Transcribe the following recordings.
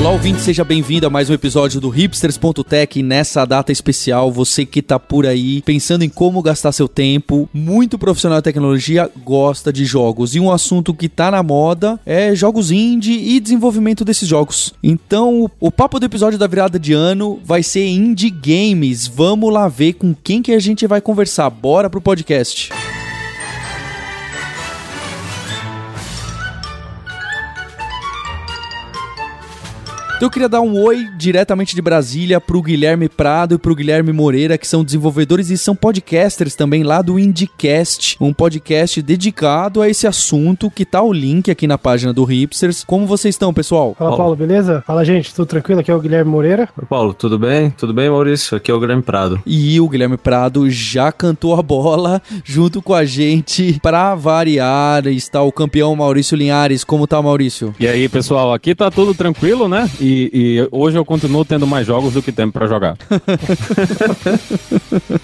Olá, ouvinte, seja bem-vindo a mais um episódio do Hipsters.tech. Nessa data especial, você que tá por aí pensando em como gastar seu tempo, muito profissional de tecnologia gosta de jogos. E um assunto que tá na moda é jogos indie e desenvolvimento desses jogos. Então, o papo do episódio da virada de ano vai ser Indie Games. Vamos lá ver com quem que a gente vai conversar. Bora pro podcast. Então eu queria dar um oi diretamente de Brasília pro Guilherme Prado e pro Guilherme Moreira, que são desenvolvedores e são podcasters também lá do IndieCast, um podcast dedicado a esse assunto, que tá o link aqui na página do Hipsters. Como vocês estão, pessoal? Fala, Paulo, beleza? Fala, gente, tudo tranquilo? Aqui é o Guilherme Moreira. Oi, Paulo, tudo bem? Tudo bem, Maurício? Aqui é o Guilherme Prado. E o Guilherme Prado já cantou a bola junto com a gente pra variar. Está o campeão Maurício Linhares. Como tá, Maurício? E aí, pessoal, aqui tá tudo tranquilo, né? E e, hoje eu continuo tendo mais jogos do que tempo para jogar.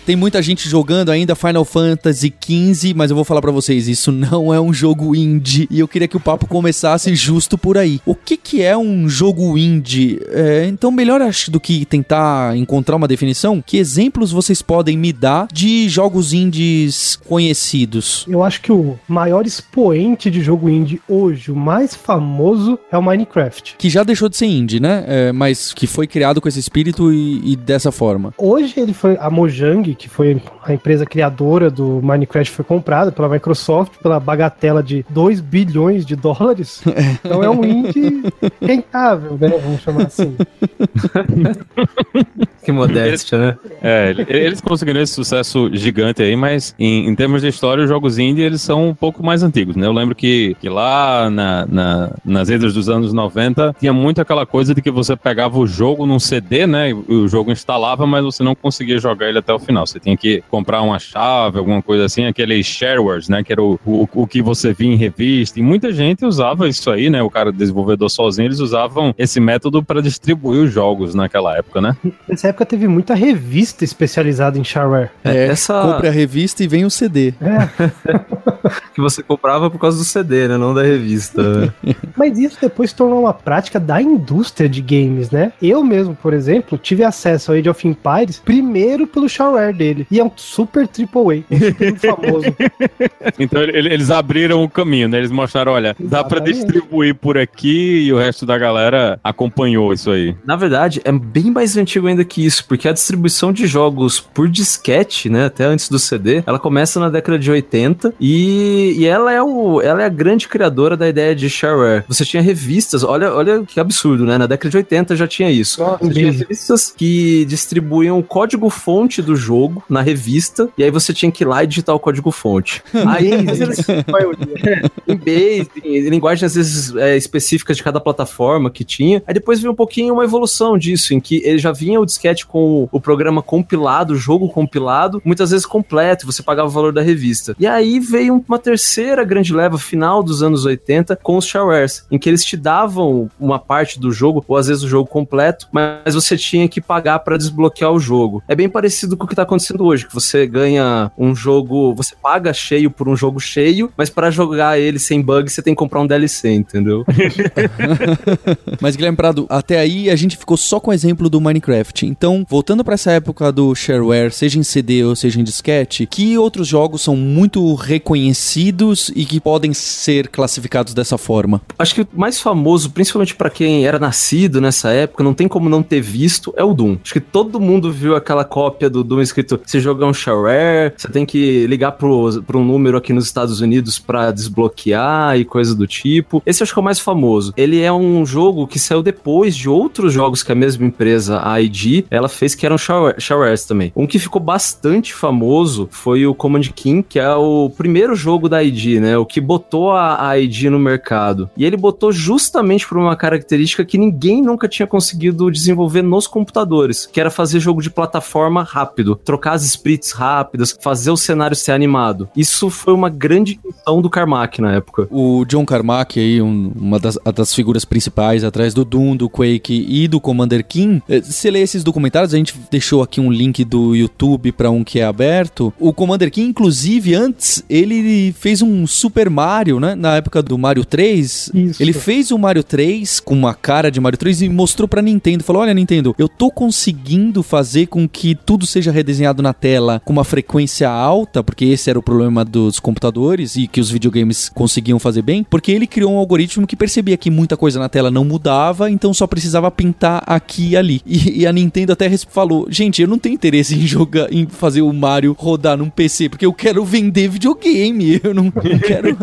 Tem muita gente jogando ainda Final Fantasy XV, mas eu vou falar para vocês, isso não é um jogo indie. E eu queria que o papo começasse justo por aí. O que, que é um jogo indie? É, então, melhor acho do que tentar encontrar uma definição, que exemplos vocês podem me dar de jogos indies conhecidos? Eu acho que o maior expoente de jogo indie hoje, o mais famoso, é o Minecraft. Que já deixou de ser indie né? É, mas que foi criado com esse espírito e, e, dessa forma. Hoje ele foi a Mojang, que foi a empresa criadora do Minecraft, foi comprada pela Microsoft pela bagatela de 2 bilhões de dólares. Então é um indie rentável, né? Vamos chamar assim. que modéstia, né? É, eles conseguiram esse sucesso gigante aí, mas em, em, termos de história, os jogos indie eles são um pouco mais antigos, né? Eu lembro que, que lá na, na, nas idas dos anos 90 tinha muito aquela coisa de que você pegava o jogo num CD, né? E o jogo instalava, mas você não conseguia jogar ele até o final. Você tinha que comprar uma chave, alguma coisa assim, aqueles sharewares, né? Que era o, o, o que você via em revista. E muita gente usava isso aí, né? O cara desenvolvedor sozinho, eles usavam esse método para distribuir os jogos naquela época, né? Nessa época teve muita revista especializada em shareware. É, é essa... compre a revista e vem o CD. É. que você comprava por causa do CD, né? Não da revista. Mas isso depois se tornou uma prática da indústria de games, né? Eu mesmo, por exemplo, tive acesso ao Age of Empires primeiro pelo shareware dele. E é um super AAA, um super famoso. então eles abriram o caminho, né? Eles mostraram, olha, Exatamente. dá para distribuir por aqui e o resto da galera acompanhou isso aí. Na verdade, é bem mais antigo ainda que isso, porque a distribuição de jogos por disquete, né, até antes do CD, ela começa na década de 80 e, e ela, é o, ela é a grande criadora da ideia de shareware. Você tinha revistas, olha, olha que absurdo, né? Na década de 80 já tinha isso. você tinha revistas que distribuíam o código-fonte do jogo na revista, e aí você tinha que ir lá e digitar o código-fonte. aí eles... em base, em linguagens às vezes é, específicas de cada plataforma que tinha. Aí depois veio um pouquinho uma evolução disso, em que ele já vinha o disquete com o, programa compilado, o jogo compilado, muitas vezes completo, você pagava o valor da revista. E aí veio uma terceira grande leva, final dos anos 80, com os sharewares, em que eles te davam uma parte do jogo jogo, ou às vezes o jogo completo, mas você tinha que pagar para desbloquear o jogo. É bem parecido com o que tá acontecendo hoje, que você ganha um jogo, você paga cheio por um jogo cheio, mas para jogar ele sem bug você tem que comprar um DLC, entendeu? mas Guilherme Prado, até aí a gente ficou só com o exemplo do Minecraft. Então, voltando para essa época do shareware, seja em CD ou seja em disquete, que outros jogos são muito reconhecidos e que podem ser classificados dessa forma? Acho que o mais famoso, principalmente para quem era nascido nessa época, não tem como não ter visto, é o Doom. Acho que todo mundo viu aquela cópia do Doom escrito: se jogar um shareware, você tem que ligar pro, pro um número aqui nos Estados Unidos para desbloquear e coisa do tipo. Esse acho que é o mais famoso. Ele é um jogo que saiu depois de outros jogos que a mesma empresa, a ID, ela fez que eram sharewares também. Um que ficou bastante famoso foi o Command King, que é o primeiro jogo da ID, né? O que botou a, a ID no mercado. E ele botou justamente por uma característica que ninguém nunca tinha conseguido desenvolver nos computadores, que era fazer jogo de plataforma rápido, trocar as sprites rápidas, fazer o cenário ser animado. Isso foi uma grande questão do Carmack na época. O John Carmack aí, um, uma das, das, figuras principais atrás do Doom, do Quake e do Commander King. Eh, você lê esses documentários, a gente deixou aqui um link do YouTube para um que é aberto. O Commander King, inclusive, antes ele fez um Super Mario, né? Na época do Mario 3. Isso. Ele fez o Mario 3 com uma cara de Mario 3 e mostrou pra Nintendo. Falou: Olha, Nintendo, eu tô conseguindo fazer com que tudo seja redesenhado na tela com uma frequência alta, porque esse era o problema dos computadores e que os videogames conseguiam fazer bem, porque ele criou um algoritmo que percebia que muita coisa na tela não mudava, então só precisava pintar aqui e ali. E, e a Nintendo até falou: Gente, eu não tenho interesse em jogar, em fazer o Mario rodar num PC, porque eu quero vender videogame, eu não, não quero.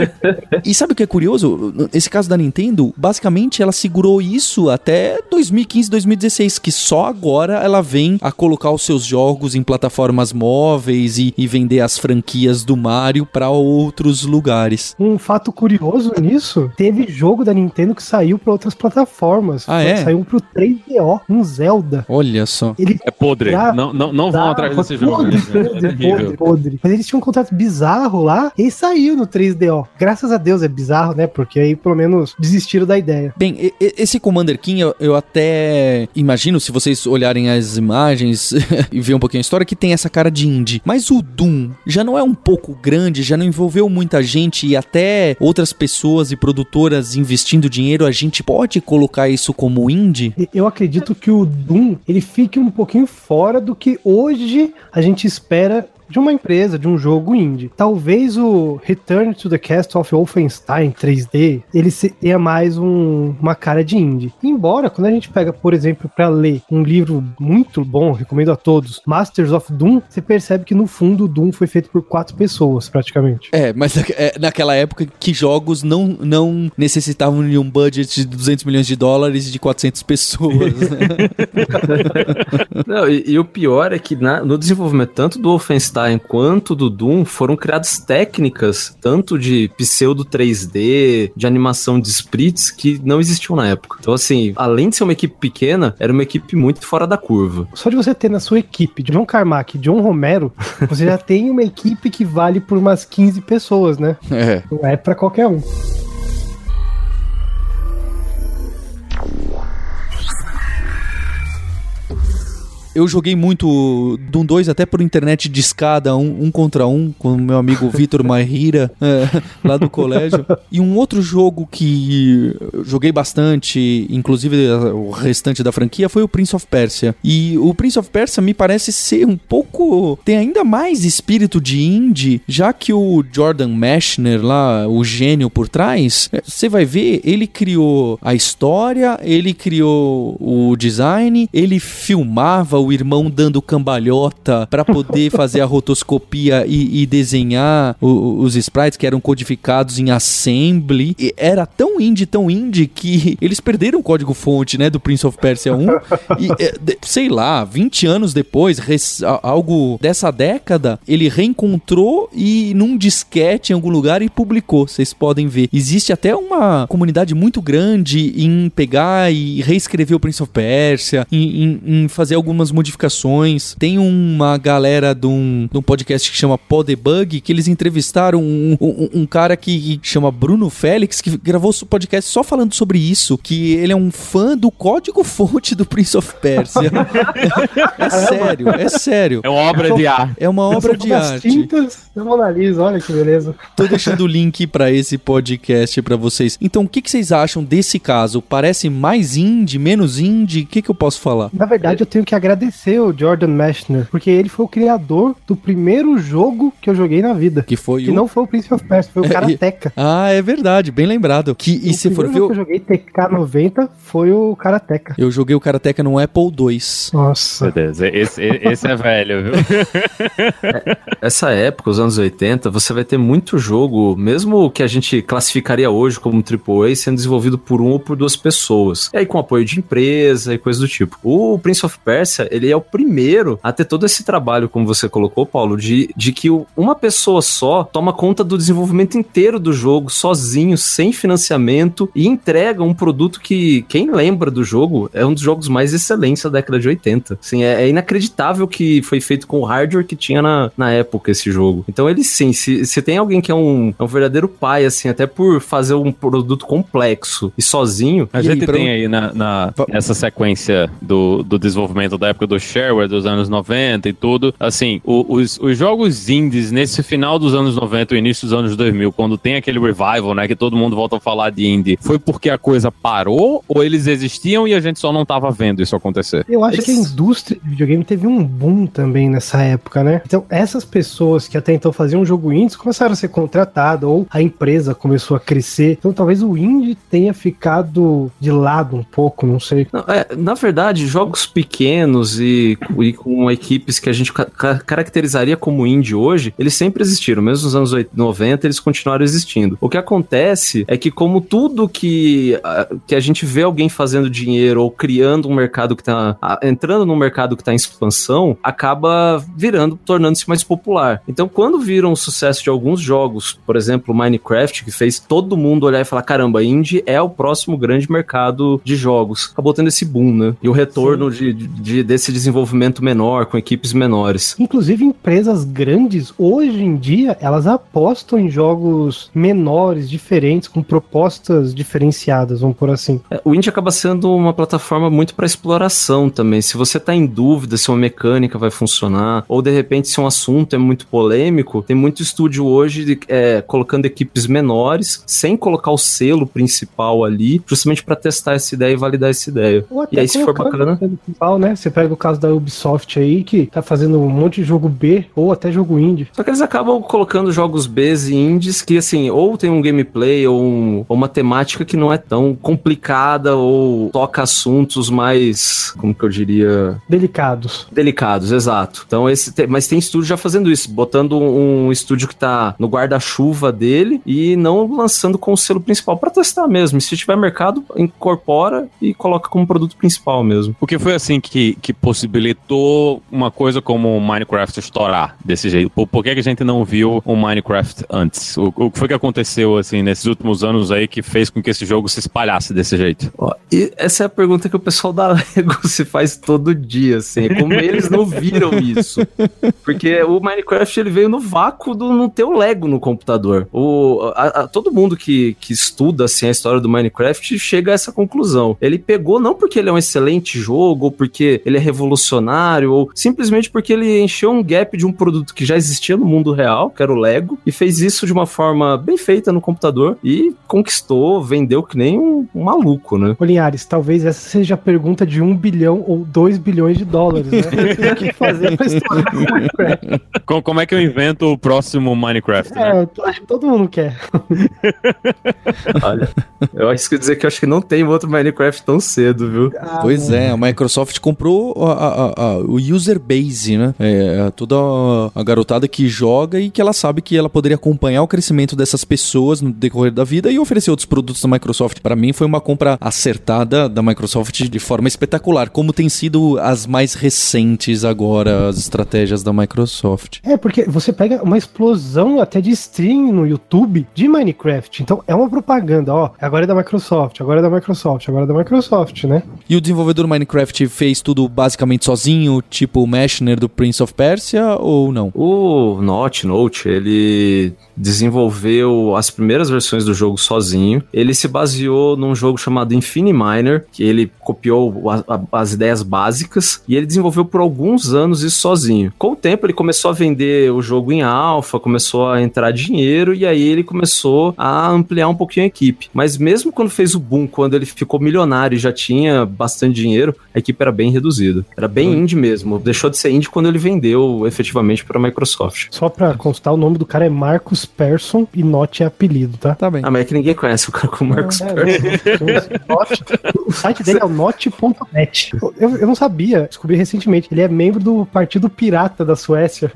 e sabe o que é curioso? Esse caso da Nintendo, basicamente ela segurou isso até 2015, 2016, que só agora ela vem a colocar os seus jogos em plataformas móveis e, e vender as franquias do Mario para outros lugares. Um fato curioso nisso, teve jogo da Nintendo que saiu para outras plataformas. Ah, é? Saiu pro 3DO, um Zelda. Olha só. Ele é podre. Não, não, não vão atrás desse jogo. Podre, podre, é podre, podre. Mas eles tinham um contrato bizarro lá e saiu no 3DO. Graças a Deus é bizarro, né? Porque aí pelo menos desistiram da ideia. Bem, esse Commander King, eu, eu até imagino, se vocês olharem as imagens e ver um pouquinho a história, que tem essa cara de indie. Mas o Doom já não é um pouco grande, já não envolveu muita gente e até outras pessoas e produtoras investindo dinheiro, a gente pode colocar isso como indie? Eu acredito que o Doom, ele fique um pouquinho fora do que hoje a gente espera de uma empresa, de um jogo indie. Talvez o Return to the Castle of Wolfenstein 3D, ele tenha mais um, uma cara de indie. Embora, quando a gente pega, por exemplo, para ler um livro muito bom, recomendo a todos, Masters of Doom, você percebe que no fundo o Doom foi feito por quatro pessoas, praticamente. É, mas é, naquela época que jogos não, não necessitavam de um budget de 200 milhões de dólares e de 400 pessoas, né? não, e, e, o pior é que na, no desenvolvimento tanto do Wolfenstein Wolfenstein quanto do Doom foram criadas técnicas, tanto de pseudo 3D, de animação de sprites, que não existiam na época. Então, assim, além de ser uma equipe pequena, era uma equipe muito fora da curva. Só de você ter na sua equipe John Carmack e John Romero, você já tem uma equipe que vale por umas 15 pessoas, né? É. Não é para qualquer um. Eu joguei muito Doom 2 até por internet de escada, um, um contra um, com o meu amigo Vitor Mahira, é, lá do colégio. E um outro jogo que joguei bastante, inclusive o restante da franquia, foi o Prince of Persia. E o Prince of Persia me parece ser um pouco. tem ainda mais espírito de indie, já que o Jordan Mechner, lá, o gênio por trás, você vai ver, ele criou a história, ele criou o design, ele filmava o irmão dando cambalhota para poder fazer a rotoscopia e, e desenhar o, os sprites que eram codificados em assembly. E era tão indie, tão indie que eles perderam o código fonte, né, do Prince of Persia 1 e é, sei lá, 20 anos depois, res, algo dessa década, ele reencontrou e num disquete em algum lugar e publicou. Vocês podem ver. Existe até uma comunidade muito grande em pegar e reescrever o Prince of Persia, em, em, em fazer algumas algumas modificações. Tem uma galera de um, de um podcast que chama Podebug, que eles entrevistaram um, um, um cara que chama Bruno Félix, que gravou o podcast só falando sobre isso, que ele é um fã do código-fonte do Prince of Persia. é, é sério, é sério. É uma obra de arte. É uma obra de arte. Tintas da Mona Lisa, olha que beleza. Tô deixando o link para esse podcast para vocês. Então, o que, que vocês acham desse caso? Parece mais indie, menos indie? O que, que eu posso falar? Na verdade, eu tenho que agradecer agradecer o Jordan Mechner, porque ele foi o criador do primeiro jogo que eu joguei na vida. Que foi que o... não foi o Prince of Persia, foi o Karateka. ah, é verdade, bem lembrado. Que, e o se for ver... que eu joguei TK90 foi o Karateka. Eu joguei o Karateka no Apple II. Nossa. Meu Deus, esse, esse é velho, viu? É, essa época, os anos 80, você vai ter muito jogo, mesmo que a gente classificaria hoje como AAA, sendo desenvolvido por um ou por duas pessoas. E aí com apoio de empresa e coisa do tipo. O Prince of Persia, ele é o primeiro a ter todo esse trabalho, como você colocou, Paulo, de, de que uma pessoa só toma conta do desenvolvimento inteiro do jogo, sozinho, sem financiamento, e entrega um produto que, quem lembra do jogo, é um dos jogos mais excelentes da década de 80. Assim, é, é inacreditável que foi feito com o hardware que tinha na, na época esse jogo. Então ele sim, se, se tem alguém que é um, é um verdadeiro pai, assim, até por fazer um produto complexo e sozinho. A gente tem aí na, na, essa sequência do, do desenvolvimento da época do shareware, dos anos 90 e tudo. Assim, o, os, os jogos indies nesse final dos anos 90 e início dos anos 2000, quando tem aquele revival, né, que todo mundo volta a falar de indie, foi porque a coisa parou ou eles existiam e a gente só não tava vendo isso acontecer? Eu acho Eles- que a indústria de videogame teve um boom também nessa época, né? Então, essas pessoas que até então faziam jogo indie começaram a ser contratadas, ou a empresa começou a crescer. Então, talvez o indie tenha ficado de lado um pouco, não sei. Não, é, na verdade, jogos pequenos e, e com equipes que a gente ca- ca- caracterizaria como indie hoje, eles sempre existiram. Mesmo nos anos 80, 90, eles continuaram existindo. O que acontece é que, como tudo que, a- que a gente vê alguém fazendo dinheiro ou criando um mercado que tá. a- entrando num mercado que tá em expansão, acaba virando, tornando-se mais popular. Então, quando viram o sucesso de alguns jogos, por exemplo, Minecraft, que fez todo mundo olhar e falar: caramba, indie é o próximo grande mercado de jogos. Acabou tendo esse boom, né? E o retorno de, de- desse desenvolvimento menor, com equipes menores. Inclusive, empresas grandes, hoje em dia, elas apostam em jogos menores, diferentes, com propostas diferenciadas, vamos por assim. É, O indie acaba sendo uma plataforma muito para exploração também. Se você tá em dúvida se uma mecânica vai funcionar, ou de repente se um assunto é muito polêmico, tem muito estúdio hoje de- é, colocando equipes menores, sem colocar o selo principal ali, justamente para testar essa ideia e validar essa ideia. E aí, se for bacana. principal, né? Você pega o caso da Ubisoft aí, que tá fazendo um monte de jogo B, ou até jogo indie. Só que eles acabam colocando jogos Bs e indies que, assim, ou tem um gameplay ou, um- ou uma temática que não é tão complicada ou toca assuntos mais, como que eu diria, Delicados. delicados, exato. Então esse, te- mas tem estúdio já fazendo isso, botando um, estúdio que tá no guarda-chuva dele e não lançando com o selo principal pra testar mesmo. E se tiver mercado, incorpora e coloca como produto principal mesmo. O que foi assim que, que possibilitou uma coisa como o Minecraft estourar desse jeito? Por, por que, que a gente não viu o Minecraft antes? O, o que foi que aconteceu assim nesses últimos anos aí que fez com que esse jogo se espalhasse desse jeito? Ó, e essa é a pergunta que o pessoal da Lego se faz todo dia, assim. é Como eles não viram isso? Porque o Minecraft ele veio no vácuo do não ter o Lego no computador. O, a- a- todo mundo que, que estuda assim, a história do Minecraft chega a essa conclusão. Ele pegou não porque ele é um excelente jogo, ou porque ele é revolucionário, ou simplesmente porque ele encheu um gap de um produto que já existia no mundo real, que era o Lego, e fez isso de uma forma bem feita no computador e conquistou, vendeu que nem um, um maluco, né? Linhares, talvez essa seja a pergunta de um bilhão ou dois bilhões de dólares, né? o que fazer pra estourar o Minecraft? Com- como é que eu invento o próximo Minecraft? né? É, eu acho que todo mundo quer. Olha, eu acho que dizer que eu acho que não tem outro Minecraft tão cedo, viu? Pois é, a Microsoft comprou a- a- a- o user base, né? É, toda a, garotada que joga e que ela sabe que ela poderia acompanhar o crescimento dessas pessoas no decorrer da vida e oferecer outros produtos da Microsoft. Pra mim foi uma compra acertada da Microsoft de forma espetacular, como tem sido as mais recentes agora as estratégias da Microsoft. É, porque você pega uma explosão até de stream no YouTube de Minecraft. Então é uma propaganda, ó. Agora é da Microsoft, agora é da Microsoft, agora é da Microsoft, né? E o desenvolvedor Minecraft fez tudo basicamente sozinho, tipo o Meshner do Prince of Persia ou não? O Notch Note, ele desenvolveu as primeiras versões do jogo sozinho. Ele se baseou num jogo chamado Infiniminer, que ele copiou a- a- as ideias básicas e ele desenvolveu por alguns anos isso sozinho. Com o tempo, ele começou a vender o jogo em alfa, começou a entrar dinheiro e aí ele começou a ampliar um pouquinho a equipe. Mas mesmo quando fez o boom, quando ele ficou milionário e já tinha bastante dinheiro, a equipe era bem reduzida. Era bem indie mesmo. Deixou de ser indie quando ele vendeu efetivamente para a Microsoft. Só pra constar, o nome do cara é Marcus Persson e Note é apelido, tá? Tá bem. Ah, mas é que ninguém conhece o cara como Marcos É, Persson. Note- o site dele é o note.net. Eu, eu não sabia, descobri recentemente. Ele é membro do Partido Pirata da Suécia.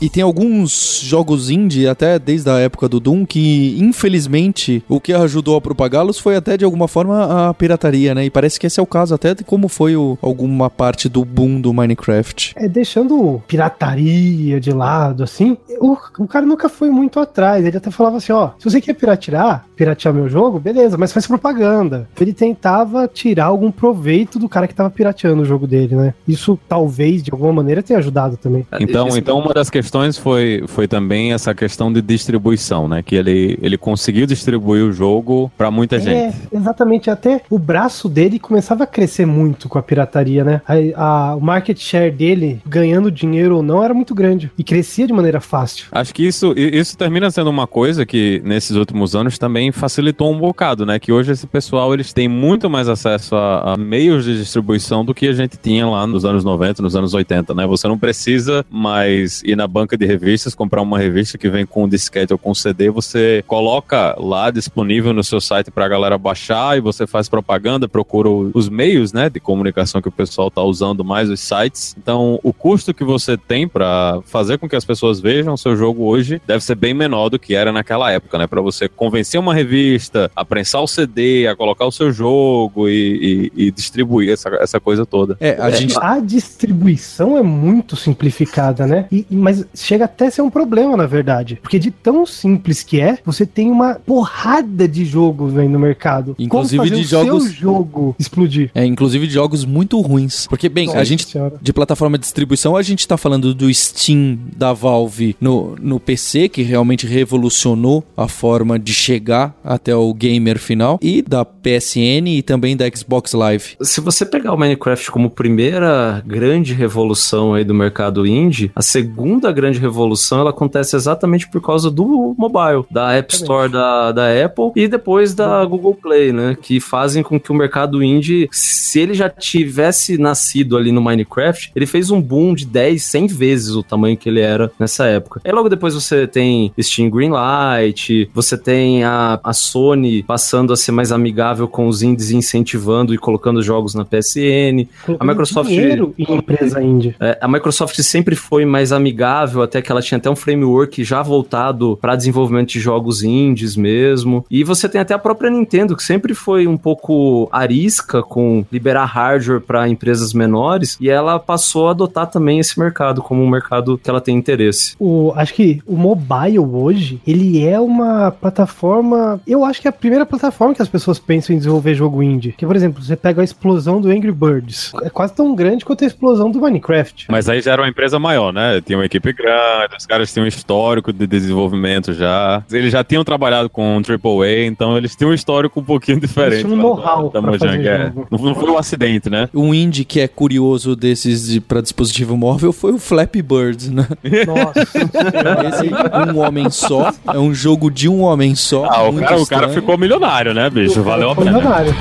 E tem alguns jogos indie, até desde a época do Doom, que infelizmente o que ajudou a propagá-los foi até de alguma forma a pirataria, né? E parece que esse é o caso até de como foi o, alguma parte do boom do Minecraft. É, deixando pirataria de lado, assim, o, o cara nunca foi muito atrás. Ele até falava assim: ó, se você quer piratear, piratear meu jogo, beleza, mas faz propaganda. Ele tentava tirar algum proveito do cara que tava pirateando o jogo dele, né? Isso talvez, de alguma maneira, tenha ajudado também. Então, então uma das questões foi, foi também essa questão de distribuição, né? Que ele, ele conseguiu distribuir o jogo para muita É, gente. exatamente. Até o braço dele começava a crescer muito com a pirataria, né? A, a- o market share dele, ganhando dinheiro ou não, era muito grande. E crescia de maneira fácil. Acho que isso, isso termina sendo uma coisa que nesses últimos anos também facilitou um bocado, né? Que hoje esse pessoal eles têm muito mais acesso a, a meios de distribuição do que a gente tinha lá nos anos 90, nos anos 80, né? Você não precisa mais ir na banca de revistas, comprar uma revista que vem com disquete ou com CD, você coloca lá disponível no seu site pra galera baixar e você faz propaganda, procura os meios, né, de comunicação que o pessoal tá usando mais, os sites. Então, o custo que você tem pra fazer com que as pessoas vejam o seu jogo hoje deve ser bem menor do que era naquela época, né? Pra você convencer uma revista a prensar o CD, a colocar o seu jogo e, e- e distribuir essa, essa coisa toda. É, a gente. A distribuição é muito simplificada, né? E- mas chega até a ser um problema, na verdade. Porque de tão simples que é, você tem uma porrada de jogos aí no mercado. Inclusive Como fazer de o seu jogos- jogo explodir. É, inclusive de jogos muito ruins. Porque, bem, a Nossa gente. Senhora. De plataforma de distribuição, a gente tá falando do Steam da Valve no, no PC, que realmente revolucionou a forma de chegar até o gamer final, e da PSN e também da Xbox Live. Se você pegar o Minecraft como primeira grande revolução aí do mercado indie, a segunda grande revolução ela acontece exatamente por causa do mobile, da App Store da, da Apple e depois da Google Play, né? Que fazem com que o mercado indie, se ele já tivesse nascido ali no Minecraft, ele fez um boom de 10, 100 vezes o tamanho que ele era nessa época. Aí logo depois você tem Steam Greenlight, você tem a, a Sony passando a ser mais amigável com os indies, incentivando e colocando jogos na PSN. Colocando A Microsoft- dinheiro em empresa indie. É, a Microsoft sempre foi mais amigável, até que ela tinha até um framework já voltado para desenvolvimento de jogos indies mesmo. E você tem até a própria Nintendo, que sempre foi um pouco arisca com liberar hardware para empresas menores, e ela passou a adotar também esse mercado como um mercado que ela tem interesse. O, acho que o mobile hoje, ele é uma plataforma. Eu acho que é a primeira plataforma que as pessoas pensam em desenvolver jogo indie. Que, por exemplo, você pega a explosão do Angry Birds. É quase tão grande quanto a explosão do Minecraft. Mas aí já era uma empresa maior, né? Tinha uma equipe grande, os caras tinham um histórico de desenvolvimento já. Eles já tinham trabalhado com AAA, então eles tinham um histórico um pouquinho diferente. tinham um know-how da pra Mojang, fazer é. Não, não foi um acidente, né? Um indie que é curioso desses de, pra dispositivo móvel foi o Flappy Bird, né? Nossa. Esse um homem só, é um jogo de um homem só. Ah, o cara, o cara ficou milionário, né, bicho? Valeu a pena. milionário.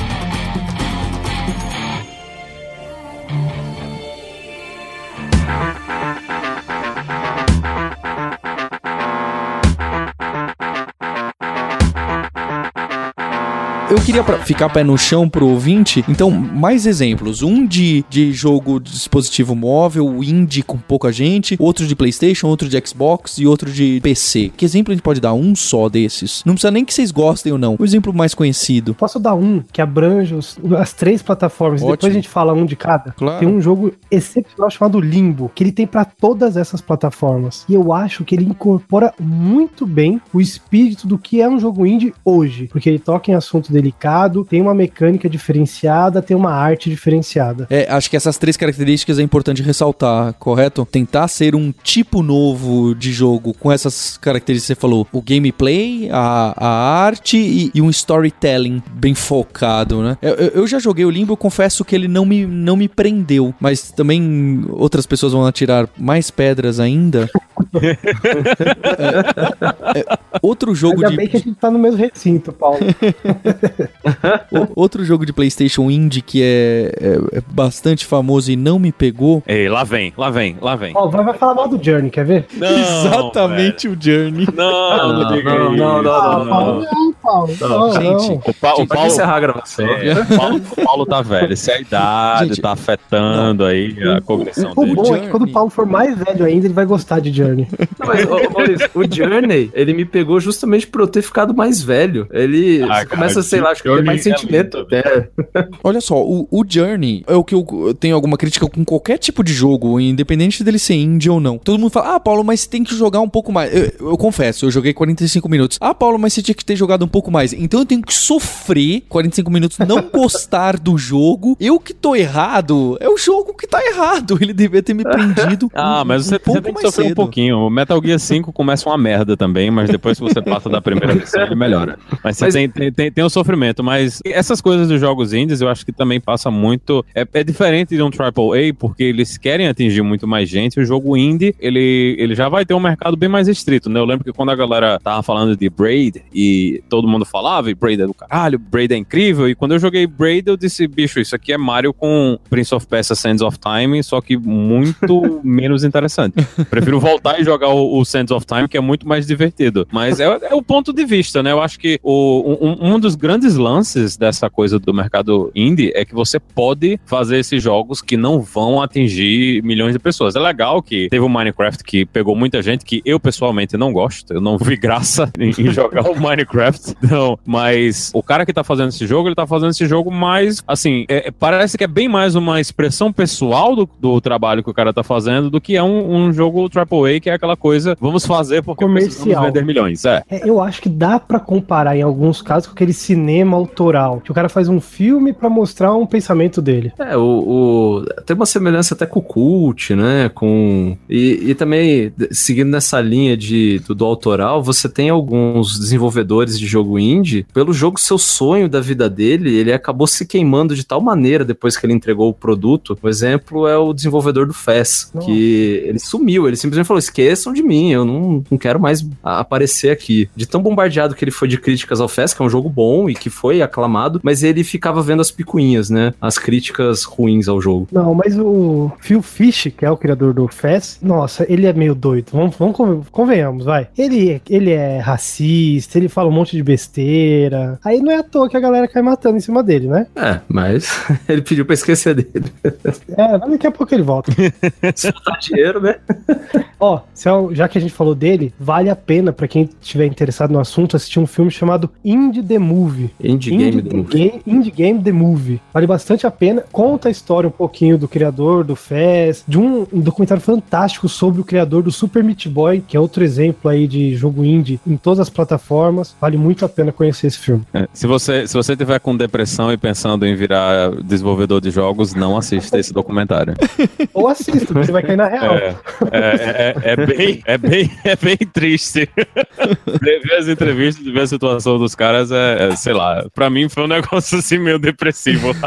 Eu queria pra ficar pé no chão pro ouvinte, então, mais exemplos. Um de, de jogo de dispositivo móvel, indie com pouca gente, outro de PlayStation, outro de Xbox e outro de PC. Que exemplo a gente pode dar? Um só desses. Não precisa nem que vocês gostem ou não. O exemplo mais conhecido. Posso dar um que abrange os- as três plataformas. Ótimo. Depois a gente fala um de cada. Claro. Tem um jogo excepcional chamado Limbo, que ele tem pra todas essas plataformas. E eu acho que ele incorpora muito bem o espírito do que é um jogo indie hoje. Porque ele toca em assunto delicado, tem uma mecânica diferenciada, tem uma arte diferenciada. É, acho que essas três características é importante ressaltar, correto? Tentar ser um tipo novo de jogo com essas características que você falou. O gameplay, a, a arte e, e um storytelling bem focado, né? Eu, eu- já joguei o Limbo, eu confesso que ele não me, não me prendeu, mas também outras pessoas vão atirar mais pedras ainda. É, é, outro jogo Ainda de, bem que a gente tá no mesmo recinto, Paulo. O- Outro jogo de PlayStation indie que é, é- é bastante famoso e não me pegou. Ei, lá vem, lá vem, lá vem. Ó, vai, vai falar mal do Journey, quer ver? Não, Exatamente o Journey. velho. Não, não, diga não, isso. não, não, Ah, não, Paulo, não, Paulo. Não, Gente, não. O, Pa- o Paulo, encerrar a gravação. é, o Paulo, o Paulo tá velho. Se a idade Gente, tá afetando aí a cognição O dele. bom é que Journey. quando o Paulo for mais velho ainda, ele vai gostar de Journey. Não, mas, ô, Maurício, o Journey, ele me pegou justamente por eu ter ficado mais velho. Ele Ah, cara, começa, sei lá, acho que tem mais é sentimento. lindo, É. Olha só, o, o Journey é o que eu, eu tenho alguma crítica com qualquer tipo de jogo, independente dele ser indie ou não. Todo mundo fala, ah, Paulo, mas você tem que jogar um pouco mais. Eu, eu confesso, eu joguei 45 minutos. Ah, Paulo, mas você tinha que ter jogado um pouco mais. Então eu tenho que sofrer 45 minutos, não gostar do jogo. Eu que tô errado, é o jogo que tá errado. Ele devia ter me prendido. Ah, um- mas você, um pouco você tem que mais sofrer um cedo. pouquinho. O Metal Gear 5 começa uma merda também, mas depois que você passa da primeira missão, ele melhora. Mas você Mas- tem, tem, tem, tem o sofrimento. Mas essas coisas dos jogos indies, eu acho que também passa muito. É, é diferente de um AAA, porque eles querem atingir muito mais gente. O jogo indie, ele, ele já vai ter um mercado bem mais restrito, né? Eu lembro que quando a galera tava falando de Braid e todo mundo falava, e Braid é do caralho, Braid é incrível. E quando eu joguei Braid, eu disse, bicho, isso aqui é Mario com Prince of Persia Sands of Time, só que muito menos interessante. Prefiro voltar e jogar o, o Sands of Time, que é muito mais divertido. Mas é, é o ponto de vista, né? Eu acho que o, um, um dos grandes lances dessa coisa do mercado indie é que você pode fazer esses jogos que não vão atingir milhões de pessoas. É legal que teve o Minecraft que pegou muita gente, que eu pessoalmente não gosto. Eu não vi graça em, em jogar o Minecraft. Não, mas o cara que tá fazendo esse jogo, ele tá fazendo esse jogo mais, assim, é- parece que é bem mais uma expressão pessoal do, do trabalho que o cara tá fazendo do que é um, um jogo AAA, que é aquela coisa, vamos fazer porque Comercial. precisamos vender milhões. É. É, eu acho que dá pra comparar em alguns casos com aquele cinema autoral, que o cara faz um filme pra mostrar um pensamento dele. É, o, o- tem uma semelhança até com o Cult, né? Com, e, e também, seguindo nessa linha de, do, do autoral, você tem alguns desenvolvedores de jogo indie, pelo jogo seu sonho da vida dele, ele acabou se queimando de tal maneira depois que ele entregou o produto. O exemplo é o desenvolvedor do Nossa. que ele sumiu, ele simplesmente falou: esqueçam de mim, eu não, não quero mais aparecer aqui. De tão bombardeado que ele foi de críticas ao FES, que é um jogo bom e que foi aclamado, mas ele ficava vendo as picuinhas, né? As críticas ruins ao jogo. Não, mas o Phil Fish, que é o criador do FES, nossa, ele é meio doido. Vamos, vamos con- convenhamos, vai. Ele, ele é racista, ele fala um monte de besteira. Aí não é à toa que a galera cai matando em cima dele, né? É, mas ele pediu pra esquecer dele. É, mas daqui a pouco ele volta. Se botar dinheiro, né? Ó, é um- já que a gente falou dele, vale a pena pra quem estiver interessado no assunto assistir um filme chamado Indie the Movie. Indie Indie, Game do Movie. Ga- Indie Game The Movie. Vale bastante a pena. Conta a história um pouquinho do criador do FES, de um, um documentário fantástico sobre o criador do Super Meat Boy, que é outro exemplo aí de jogo indie em todas as plataformas. Vale muito a pena conhecer esse filme. É, Se você, se você tiver com depressão e pensando em virar desenvolvedor de jogos, não assista esse documentário. Ou assista, porque você vai cair na real. É, é, é, é bem, é, bem, é bem triste. Ver ver as entrevistas, ver a situação dos caras é, é, sei lá, pra mim foi um negócio assim meio depressivo.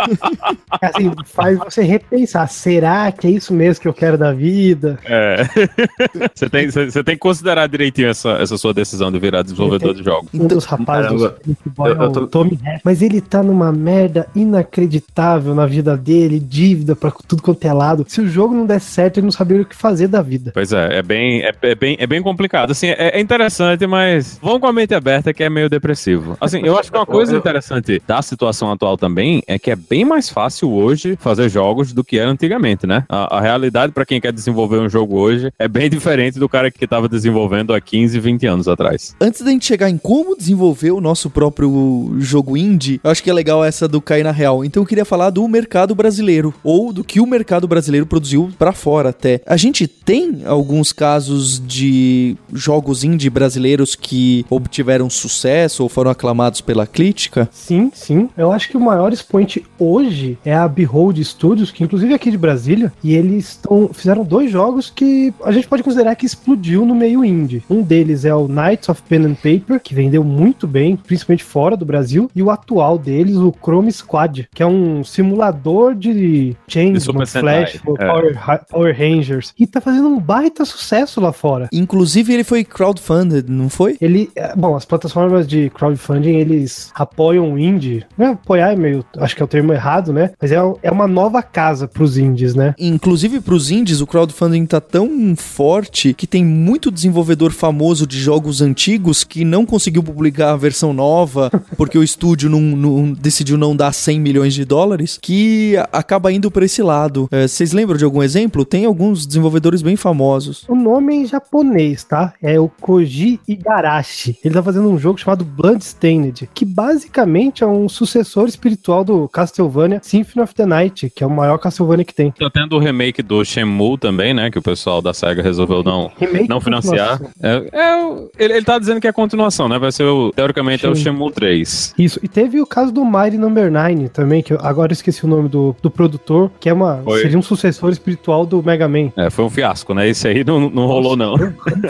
Assim, faz você repensar. Será que é isso mesmo que eu quero da vida? É. Você tem, você tem que considerar direitinho essa, essa sua decisão de virar desenvolvedor de jogos. Um dos rapazes do Caramba. Boy Eu- é eu tô- Tommy. Mas ele tá numa merda inacreditável na vida dele, dívida pra tudo quanto é lado. Se o jogo não der certo, ele não sabia o que fazer da vida. Pois é, é bem, é, é bem, é bem complicado. Assim, é, é interessante, mas vão com a mente aberta que é meio depressivo. Assim, eu acho que uma coisa interessante da situação atual também é que é bem mais fácil hoje fazer jogos do que era antigamente, né? A, a realidade para quem quer desenvolver um jogo hoje é bem diferente do cara que estava desenvolvendo há 15, 20 anos atrás. Antes da gente chegar em como desenvolver o nosso próprio jogo indie, eu acho que é legal essa do cair na real. Então eu queria falar do mercado brasileiro, ou do que o mercado brasileiro produziu pra fora até. A gente tem alguns casos de jogos indie brasileiros que obtiveram sucesso ou foram aclamados pela crítica. Sim, sim. Eu acho que o maior expoente hoje é a Behold Studios, que inclusive é aqui de Brasília, e eles tão, fizeram dois jogos que a gente pode considerar que explodiu no meio indie. Um deles é o Knights of Pen and Paper, que vendeu muito bem, principalmente fora do Brasil, e o atual deles, o Chrome Squad, que é um simulador de Changeman, Flash, é. Power, Power Rangers, e tá fazendo um baita sucesso lá fora. Inclusive ele foi crowdfunded, não foi? Ele, é, bom, as plataformas de crowdfunding, eles apoiam o indie. Não é apoiar, é meio, acho que é o termo errado, né? Mas é, é uma nova casa pros indies, né? Inclusive pros indies, o crowdfunding tá tão forte que tem muito desenvolvedor famoso de jogos antigos que não conseguiu publicar a versão nova porque o estúdio não, não- decidiu não dar 100 milhões de dólares, que acaba indo pra esse lado. É, Vocês lembram de algum exemplo? Tem alguns desenvolvedores bem famosos. O nome é em japonês, tá? É o Koji Igarashi. Ele tá fazendo um jogo chamado Bloodstained, que basicamente é um sucessor espiritual do Castlevania Symphony of the Night, que é o maior Castlevania que tem. Tá tendo o remake do Shenmue também, né? Que o pessoal da SEGA resolveu não, Remake não financiar. É, é o- ele, ele tá dizendo que é continuação, né? Vai ser, o, teoricamente, é o. Shenmue 3. Isso, e teve o caso do Mighty Number 9 também, que eu agora eu esqueci o nome do, do produtor, que é uma, Foi. seria um sucessor espiritual do Mega Man. É, foi um fiasco, né? Esse aí não, não rolou, não.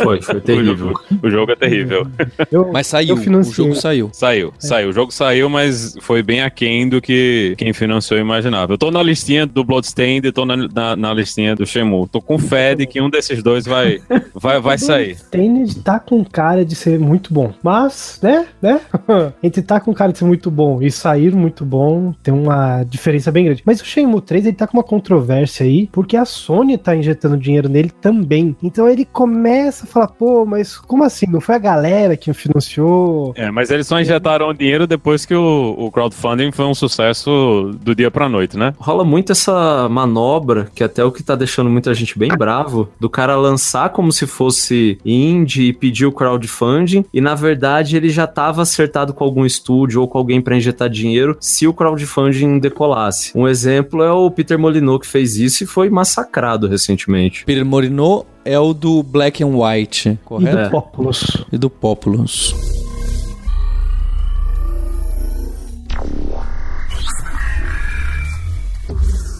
Foi, foi terrível. O jogo é terrível. Eu, Mas saiu, eu o jogo saiu. Saiu, saiu. O jogo saiu, mas foi bem aquém do que quem financiou imaginava. Eu tô na listinha do Bloodstained e tô na, na, na listinha do Shenmue. Tô com fé de que um desses dois vai, vai, vai sair. Bloodstained tá com cara de ser muito bom. Mas, né, né? Entre tá com cara de ser muito bom e sair muito bom, tem uma diferença bem grande. Mas o Shenmue 3, ele tá com uma controvérsia aí, porque a Sony tá injetando dinheiro nele também. Então ele começa a falar, pô, mas como assim? Não foi a galera que financiou? É, mas eles só injetaram dinheiro depois que o, o crowdfunding foi um sucesso do dia pra noite, né? Rola muito essa manobra, que até é o que tá deixando muita gente bem bravo, do cara lançar como se fosse indie e pedir o crowdfunding, e na verdade ele já tava acertado com algum estúdio ou com alguém pra injetar dinheiro se o crowdfunding decolasse. Um exemplo é o Peter Molyneux que fez isso e foi massacrado recentemente. Peter Morino é o do Black and White, E correto? do É. Populous. E do Populous.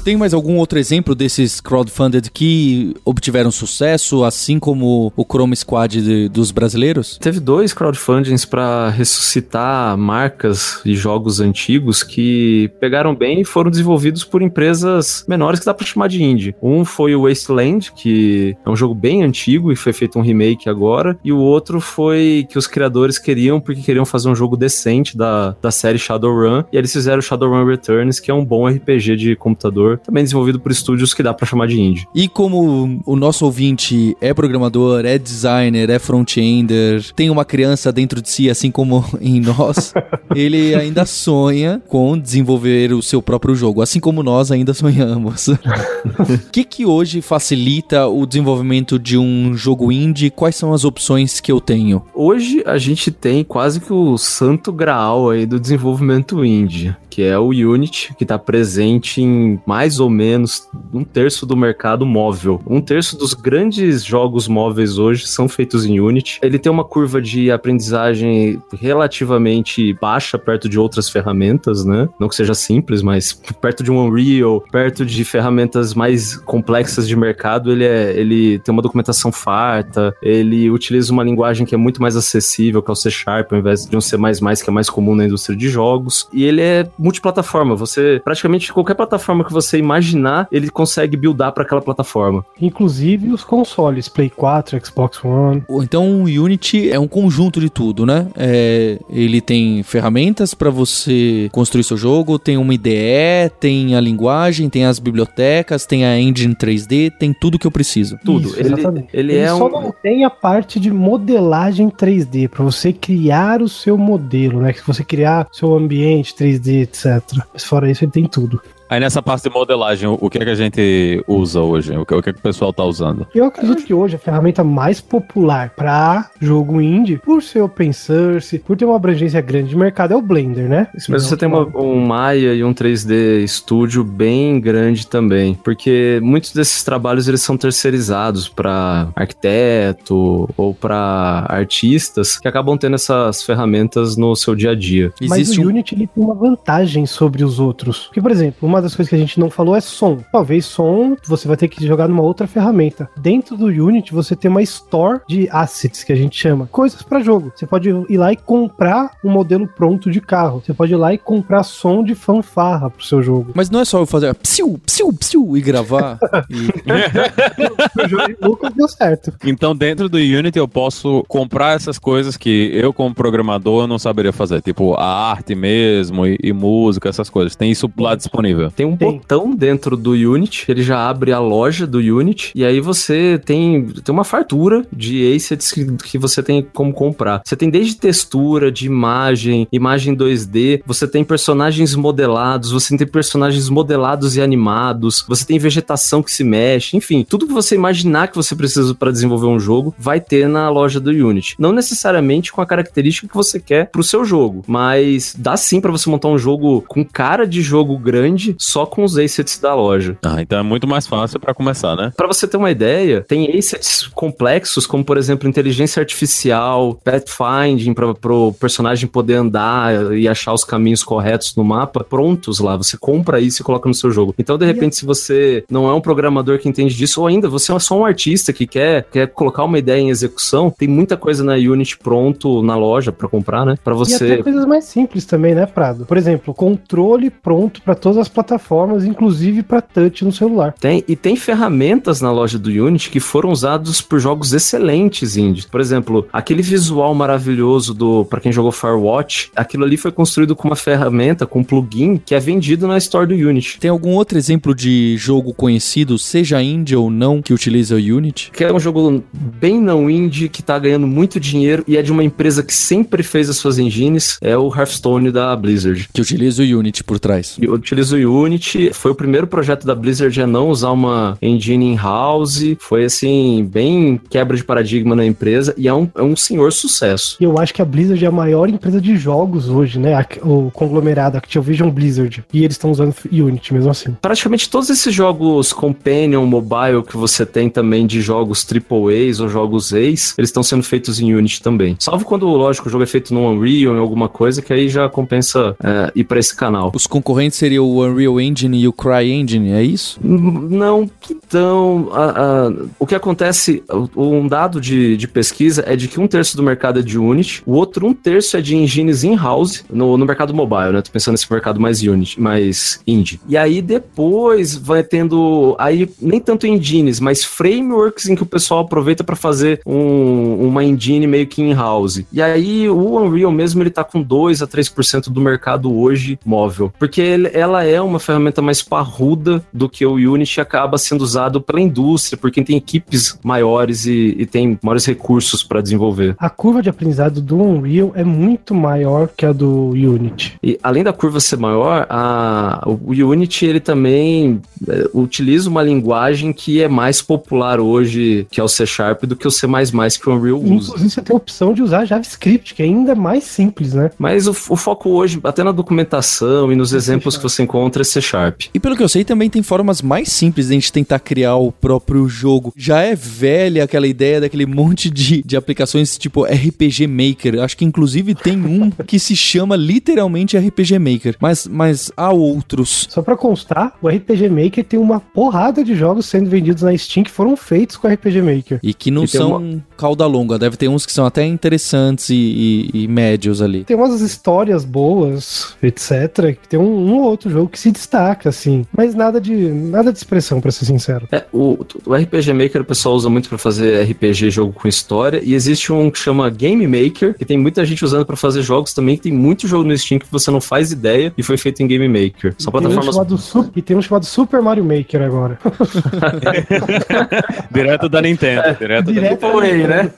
Tem mais algum outro exemplo desses crowdfunded que obtiveram sucesso, assim como o Chrome Squad de- dos brasileiros? Teve dois crowdfundings pra ressuscitar marcas e jogos antigos que pegaram bem e foram desenvolvidos por empresas menores que dá pra chamar de indie. Um foi o Wasteland, que é um jogo bem antigo e foi feito um remake agora, e o outro foi que os criadores queriam porque queriam fazer um jogo decente da, da série Shadowrun, e eles fizeram Shadowrun Returns, que é um bom RPG de computador, também desenvolvido por estúdios que dá pra chamar de indie. E como o nosso ouvinte é programador, é designer, é front-ender, tem uma criança dentro de si, assim como em nós, ele ainda sonha com desenvolver o seu próprio jogo, assim como nós ainda sonhamos. O que que hoje facilita o desenvolvimento de um jogo indie? Quais são as opções que eu tenho? Hoje a gente tem quase que o santo graal aí do desenvolvimento indie, que é o Unity, que está presente em mais ou menos um terço do mercado móvel. Um terço dos grandes jogos móveis hoje são feitos em Unity. Ele tem uma curva de aprendizagem relativamente baixa perto de outras ferramentas, né? Não que seja simples, mas perto de um Unreal, perto de ferramentas mais complexas de mercado, ele, é, ele tem uma documentação farta, ele utiliza uma linguagem que é muito mais acessível, que é o C Sharp, ao invés de um C++, que é mais comum na indústria de jogos. E ele é multiplataforma. Você, praticamente, qualquer plataforma que você imaginar, ele consegue buildar para aquela plataforma. Inclusive os consoles, Play 4, Xbox One. Então o Unity é um conjunto de tudo, né? É, ele tem ferramentas para você construir seu jogo, tem uma IDE, tem a linguagem, tem as bibliotecas, tem a engine 3D, tem tudo que eu preciso. Tudo. Isso, ele, exatamente. ele, Ele é só um. não tem a parte de modelagem 3D, para você criar o seu modelo, né? Que você criar seu ambiente 3D, etc. Mas fora isso, ele tem tudo. Aí nessa parte de modelagem, o que é que a gente usa hoje? O que, o que é que o pessoal tá usando? Eu acredito que hoje a ferramenta mais popular para jogo indie, por ser open source, por ter uma abrangência grande de mercado, é o Blender, né? Mas você tem uma- um Maya e um 3D Studio bem grande também, porque muitos desses trabalhos eles são terceirizados para arquiteto ou para artistas que acabam tendo essas ferramentas no seu dia a dia. Mas Existe o um... Unity ele tem uma vantagem sobre os outros. Porque, por exemplo, uma das coisas que a gente não falou é som. Talvez som você vai ter que jogar numa outra ferramenta. Dentro do Unity você tem uma store de assets que a gente chama, coisas para jogo. Você pode ir lá e comprar um modelo pronto de carro. Você pode ir lá e comprar som de fanfarra pro seu jogo. Mas não é só eu fazer psiu, psiu, psiu e gravar. e... o jogo Lucas deu certo. Então, dentro do Unity, eu posso comprar essas coisas que eu, como programador, não saberia fazer. Tipo, a arte mesmo e, e música, essas coisas. Tem isso lá disponível. Tem um Tem. botão dentro do Unity, ele já abre a loja do Unity, e aí você tem, tem uma fartura de assets que, que você tem como comprar. Você tem desde textura, de imagem, imagem 2D, você tem personagens modelados, você tem personagens modelados e animados, você tem vegetação que se mexe, enfim, tudo que você imaginar que você precisa para desenvolver um jogo vai ter na loja do Unity. Não necessariamente com a característica que você quer pro seu jogo, mas dá sim para você montar um jogo com cara de jogo grande só com os assets da loja. Ah, então é muito mais fácil pra começar, né? Pra você ter uma ideia, tem assets complexos, como por exemplo inteligência artificial, pathfinding para pro personagem poder andar e achar os caminhos corretos no mapa, prontos lá. Você compra isso e coloca no seu jogo. Então, de repente, se você não é um programador que entende disso, ou ainda você é só um artista que quer, quer colocar uma ideia em execução, tem muita coisa na Unity pronto na loja pra comprar, né? Pra E você. até coisas mais simples também, né, Prado? Por exemplo, controle pronto para todas as plataformas, inclusive para touch no celular. Tem, e tem ferramentas na loja do Unity que foram usados por jogos excelentes indie. Por exemplo, aquele visual maravilhoso do para quem jogou Firewatch, aquilo ali foi construído com uma ferramenta, com um plugin que é vendido na store do Unity. Tem algum outro exemplo de jogo conhecido, seja indie ou não, que utiliza o Unity? Que é um jogo bem não indie, que tá ganhando muito dinheiro e é de uma empresa que sempre fez as suas engines, é o Hearthstone da Blizzard. Que utiliza o Unity por trás. Eu utilizo o Unity, foi o primeiro projeto da Blizzard a não usar uma engine in-house, foi assim, bem quebra de paradigma na empresa e é um, é um senhor sucesso. E eu acho que a Blizzard é a maior empresa de jogos hoje, né? O conglomerado Activision Blizzard. E eles estão usando Unity mesmo assim. Praticamente todos esses jogos Companion Mobile que você tem também de jogos AAAs ou jogos A's, eles estão sendo feitos em Unity também. Salvo quando, lógico, o jogo é feito no Unreal, em alguma coisa, que aí já compensa é, ir pra esse canal. Os concorrentes seriam o Unreal Engine e o CryEngine, é isso? Não, então, a- a- o que acontece, um dado de, de pesquisa é de que um terço do mercado é de Unity, o outro um terço é de engines in-house no, no mercado mobile, né? Tô pensando nesse mercado mais Unity, mais indie. E aí depois vai tendo, aí nem tanto engines, mas frameworks em que o pessoal aproveita para fazer um- uma engine meio que in-house. E aí o Unreal mesmo, ele tá com 2 a 3% do mercado hoje móvel, porque ele- ela é uma ferramenta mais parruda do que o Unity acaba sendo usado pela indústria, porque tem equipes maiores e, e tem maiores recursos para desenvolver. A curva de aprendizado do Unreal é muito maior que a do Unity. E além da curva ser maior, a, o Unity ele também é, utiliza uma linguagem que é mais popular hoje, que é o C Sharp, do que o C++ que o Unreal usa. Inclusive, você tem a opção de usar JavaScript, que é ainda mais simples, né? Mas o, o foco hoje, até na documentação e nos exemplos que você encontra, C Sharp. E pelo que eu sei, também tem formas mais simples de a gente tentar criar o próprio jogo. Já é velha aquela ideia daquele monte de, de aplicações tipo RPG Maker. Acho que inclusive tem um que se chama literalmente RPG Maker. Mas, mas há outros. Só pra constar, o RPG Maker tem uma porrada de jogos sendo vendidos na Steam que foram feitos com RPG Maker. E que não E são cauda longa. Deve ter uns que são até interessantes e, e- e médios ali. Tem umas histórias boas, etc. que Tem um, um ou outro jogo que se destaca, assim. Mas nada de nada de expressão, pra ser sincero. É, o, o RPG Maker o pessoal usa muito para fazer RPG, jogo com história, e existe um que chama Game Maker, que tem muita gente usando para fazer jogos também, que tem muito jogo no Steam que você não faz ideia e foi feito em Game Maker. São E tem, um plataformas chamado Su- e tem um chamado Super Mario Maker agora. Direto da Nintendo. Direto da Direto Foi, né?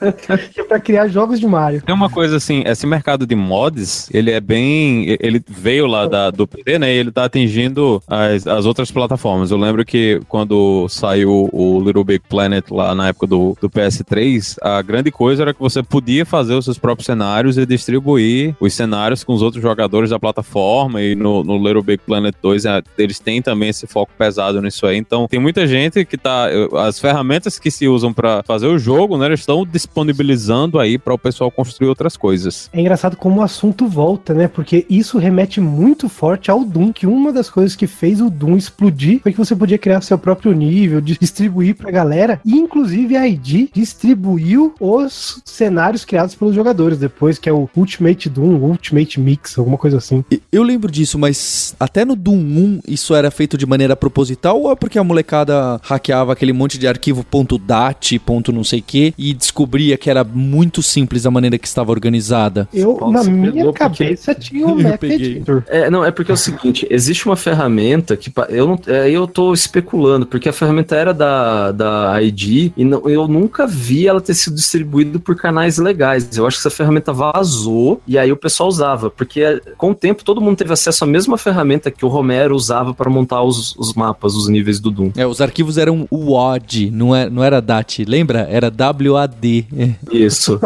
que é pra criar jogos de Mario. Tem uma coisa assim, esse mercado de mods, ele é bem. Ele veio lá da, do PC, né? E ele tá atingindo as, as outras plataformas. Eu lembro que quando saiu o Little Big Planet lá na época do, do PS3, a grande coisa era que você podia fazer os seus próprios cenários e distribuir os cenários com os outros jogadores da plataforma. E no, no Little Big Planet 2, é, eles têm também esse foco pesado nisso aí. Então, tem muita gente que tá. As ferramentas que se usam pra fazer o jogo, né? Eles estão disponibilizando aí para o pessoal construir outras coisas. É engraçado como o assunto volta, né? Porque isso remete muito forte ao Doom, que uma das coisas que fez o Doom explodir foi que você podia criar seu próprio nível, distribuir pra galera, e inclusive a ID distribuiu os cenários criados pelos jogadores depois, que é o Ultimate Doom, Ultimate Mix, alguma coisa assim. Eu lembro disso, mas até no Doom 1 isso era feito de maneira proposital ou é porque a molecada hackeava aquele monte de arquivo .dat, ponto não sei que e descobria que era muito simples a maneira que estava organizada? Eu, na minha cabeça, porque... tinha o Map Editor. É, não, é porque é o seguinte, existe uma ferramenta que eu não, é, eu tô especulando, porque a ferramenta era da, da ID e não, eu nunca vi ela ter sido distribuída por canais legais. Eu acho que essa ferramenta vazou e aí o pessoal usava, porque com o tempo todo mundo teve acesso à mesma ferramenta que o Romero usava para montar os, os mapas, os níveis do Doom. É, os arquivos eram WAD, não, é, não era DAT, lembra? Era WAD. Isso.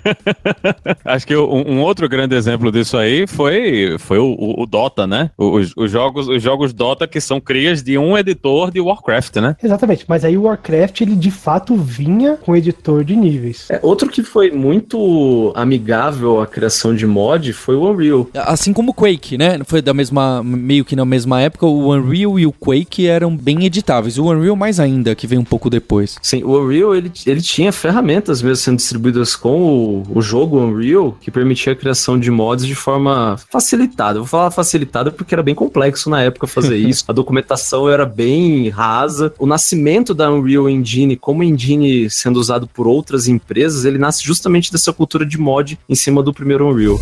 acho que um, um, outro grande exemplo disso aí foi, foi o, o, o Dota, né? Os, os, jogos, os jogos Dota que são crias de um editor de Warcraft, né? Exatamente, mas aí o Warcraft ele de fato vinha com editor de níveis. É, outro que foi muito amigável à criação de mod foi o Unreal. Assim como o Quake, né? Foi da mesma, meio que na mesma época, o Unreal e o Quake eram bem editáveis. O Unreal mais ainda, que veio um pouco depois. Sim, o Unreal ele, ele tinha ferramentas mesmo sendo distribuídas com o, o jogo Unreal que permitia a criação de mods de forma facilitada. Eu vou falar facilitada porque era bem complexo na época fazer isso. A documentação era bem rasa. O nascimento da Unreal Engine como engine sendo usado por outras empresas, ele nasce justamente dessa cultura de mod em cima do primeiro Unreal.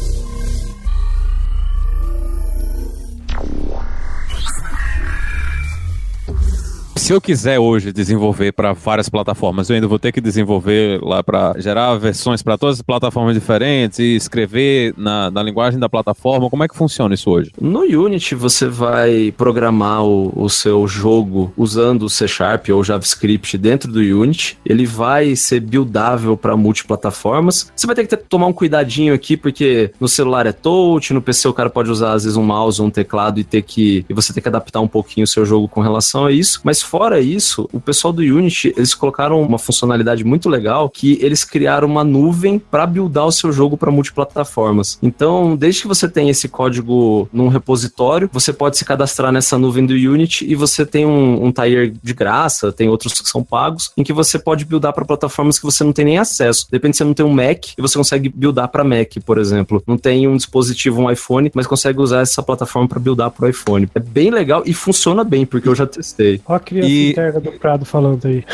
Se eu quiser hoje desenvolver para várias plataformas, eu ainda vou ter que desenvolver lá para gerar versões para todas as plataformas diferentes e escrever na, na, linguagem da plataforma. Como é que funciona isso hoje? No Unity, você vai programar o, o seu jogo usando o C Sharp ou JavaScript dentro do Unity. Ele vai ser buildável para multiplataformas. Você vai ter que ter, tomar um cuidadinho aqui, porque no celular é touch, no PC o cara pode usar às vezes um mouse ou um teclado e ter que e você ter que adaptar um pouquinho o seu jogo com relação a isso. Mas isso, o pessoal do Unity, eles colocaram uma funcionalidade muito legal que eles criaram uma nuvem para buildar o seu jogo para multiplataformas. Então, desde que você tenha esse código num repositório, você pode se cadastrar nessa nuvem do Unity e você tem um, um tier de graça, tem outros que são pagos, em que você pode buildar para plataformas que você não tem nem acesso. Depende se você não tem um Mac e você consegue buildar para Mac, por exemplo. Não tem um dispositivo, um iPhone, mas consegue usar essa plataforma para buildar para o iPhone. É bem legal e funciona bem, porque eu já testei. Ó, criança e... interna do Prado falando aí.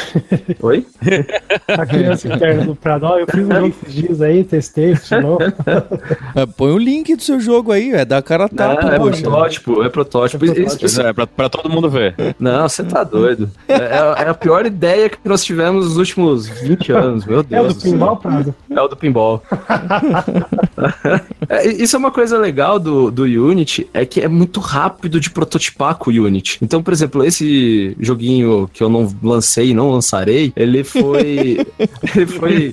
Oi? a criança interna do Prado. Ó, eu fiz um jogo esses dias aí, testei, funcionou. É, põe o link do seu jogo aí, é da cara tapa, é, é protótipo, é protótipo. É, protótipo. Isso, é pra, pra, todo mundo ver. Não, você tá doido. É, é, é, a pior ideia que nós tivemos nos últimos 20 anos, meu Deus. É o do pinball, Prado? É o do pinball. é, isso é uma coisa legal do, do Unity, é que é muito rápido de prototipar com o Unity. Então, por exemplo, esse joguinho que eu não lancei e não lançarei, ele foi. ele foi.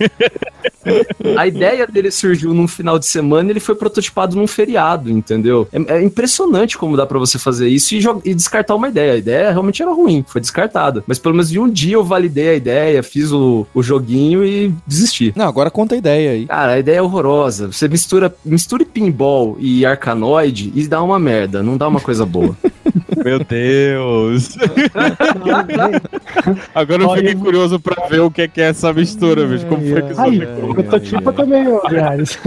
A ideia dele surgiu num final de semana e ele foi prototipado num feriado, entendeu? É, é impressionante como dá para você fazer isso e, e, descartar uma ideia. A ideia realmente era ruim, foi descartada. Mas pelo menos de um dia eu validei a ideia, fiz o, o joguinho e desisti. Não, agora conta a ideia aí. Cara, a ideia é horrorosa. Você mistura, mistura pinball e arcanoide e dá uma merda, não dá uma coisa boa. Meu Deus! Agora eu fiquei curioso pra ver o que é, que é essa mistura, bicho. Como foi que isso Aí, Eu tô tipo também, Aliás.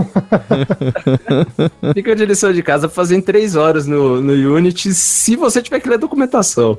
Fica de lição de casa fazer em três horas no, no Unity, se você tiver que ler a documentação.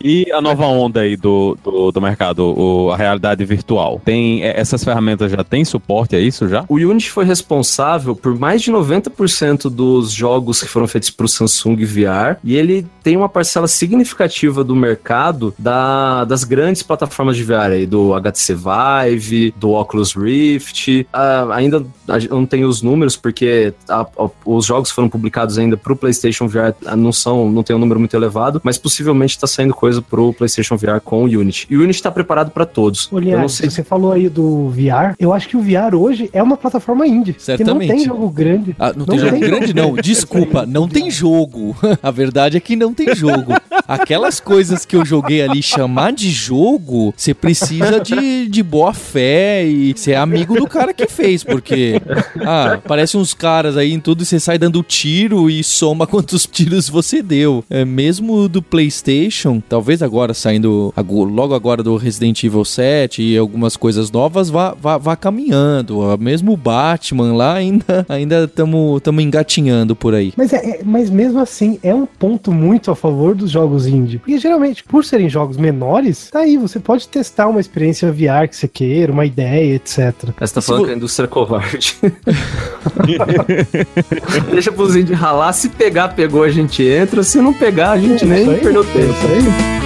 E a nova onda aí do, do, do mercado, o, a realidade virtual, tem é, essas ferramentas já tem suporte a isso já? O Unity foi responsável por mais de 90% dos jogos que foram feitos para o Samsung VR e ele tem uma parcela significativa do mercado da, das grandes plataformas de VR aí, do HTC Vive, do Oculus Rift. Uh, ainda não tenho os números porque a, a, os jogos foram publicados ainda para o PlayStation VR não são, não tem um número muito elevado, mas possivelmente está saindo coisa pro PlayStation VR com o Unity. E o Unity está preparado para todos. Olha, não sei... você falou aí do VR. Eu acho que o VR hoje é uma plataforma indie. Certamente. Que não tem jogo grande. Ah, não, não, tem jogo grande, não. Desculpa, não tem jogo. A verdade é que não tem jogo. Aquelas coisas que eu joguei ali, chamar de jogo, você precisa de, de boa fé e ser amigo do cara que fez, porque, ah, parece uns caras aí em tudo e você sai dando tiro e soma quantos tiros você deu. É, mesmo do PlayStation, talvez agora saindo, logo agora do Resident Evil 7 e algumas coisas novas, vá, vá, vá caminhando. Mesmo o Batman lá ainda ainda estamos engatinhando por aí. Mas, é, é, mas mesmo assim, é um ponto muito a favor dos jogos indie. Porque geralmente, por serem jogos menores, tá aí, você pode testar uma experiência VR que você queira, uma ideia, etc. Mas você tá falando que a indústria é covarde. Deixa pros indie ralar, se pegar, pegou, a gente entra, se não pegar, a gente é, nem perdeu tempo. É isso aí.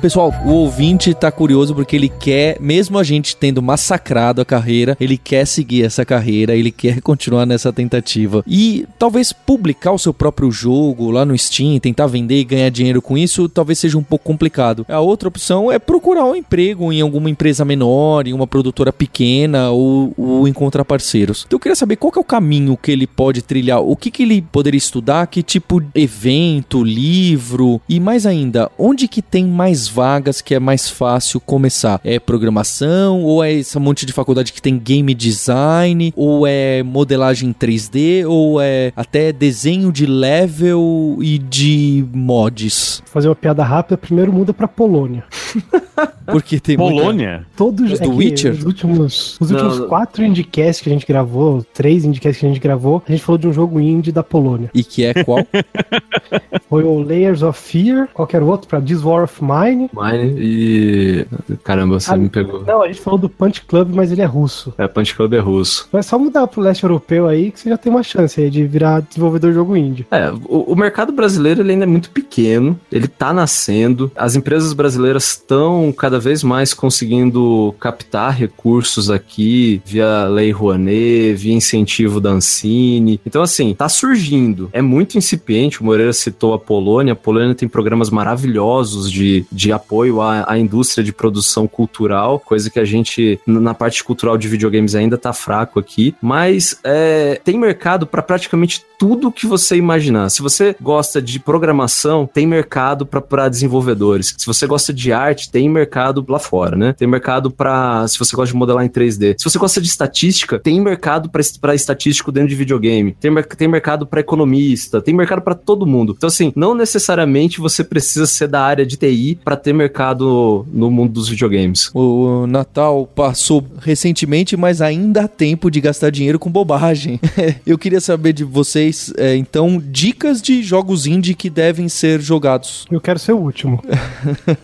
Pessoal, o ouvinte tá curioso porque ele quer, mesmo a gente tendo massacrado a carreira, ele quer seguir essa carreira, ele quer continuar nessa tentativa. E talvez publicar o seu próprio jogo lá no Steam, tentar vender e ganhar dinheiro com isso, talvez seja um pouco complicado. A outra opção é procurar um emprego em alguma empresa menor, em uma produtora pequena ou, ou encontrar parceiros. Então eu queria saber qual que é o caminho que ele pode trilhar, o que, que ele poderia estudar, que tipo de evento, livro e mais ainda, onde que tem mais vagas que é mais fácil começar? É programação ou é esse monte de faculdade que tem game design ou é modelagem 3D ou é até desenho de level e de mods? Fazer uma piada rápida, primeiro muda para Polônia. Porque tem Polônia? Muita... Todos os é do Witcher? Os últimos, os últimos não, quatro indicasts que a gente gravou, três indicasts que a gente gravou, a gente falou de um jogo indie da Polônia. E que é qual? Foi o Layers of Fear, qualquer outro, pra This War of Mine. Mine e. Caramba, você ah, me pegou. Não, a gente falou do Punch Club, mas ele é russo. É, Punch Club é russo. Mas só mudar pro leste europeu aí que você já tem uma chance aí de virar desenvolvedor de jogo indie. É, o, o mercado brasileiro ele ainda é muito pequeno, ele tá nascendo, as empresas brasileiras estão cada vez mais conseguindo captar recursos aqui via Lei Rouanet, via incentivo da Ancine. Então, assim, tá surgindo. É muito incipiente, o Moreira citou a Polônia. A Polônia tem programas maravilhosos de, de apoio à, à indústria de produção cultural, coisa que a gente, na parte cultural de videogames, ainda tá fraco aqui. Mas é, tem mercado para praticamente tudo que você imaginar. Se você gosta de programação, tem mercado para desenvolvedores. Se você gosta de arte, tem mercado lá fora, né? Tem mercado para se você gosta de modelar em 3D. Se você gosta de estatística, tem mercado para estatístico dentro de videogame. Tem, tem mercado para economista, tem mercado para todo mundo. Então assim, não necessariamente você precisa ser da área de TI para ter mercado no mundo dos videogames. O Natal passou recentemente, mas ainda há tempo de gastar dinheiro com bobagem. Eu queria saber de vocês é, então, dicas de jogos indie que devem ser jogados. Eu quero ser o último.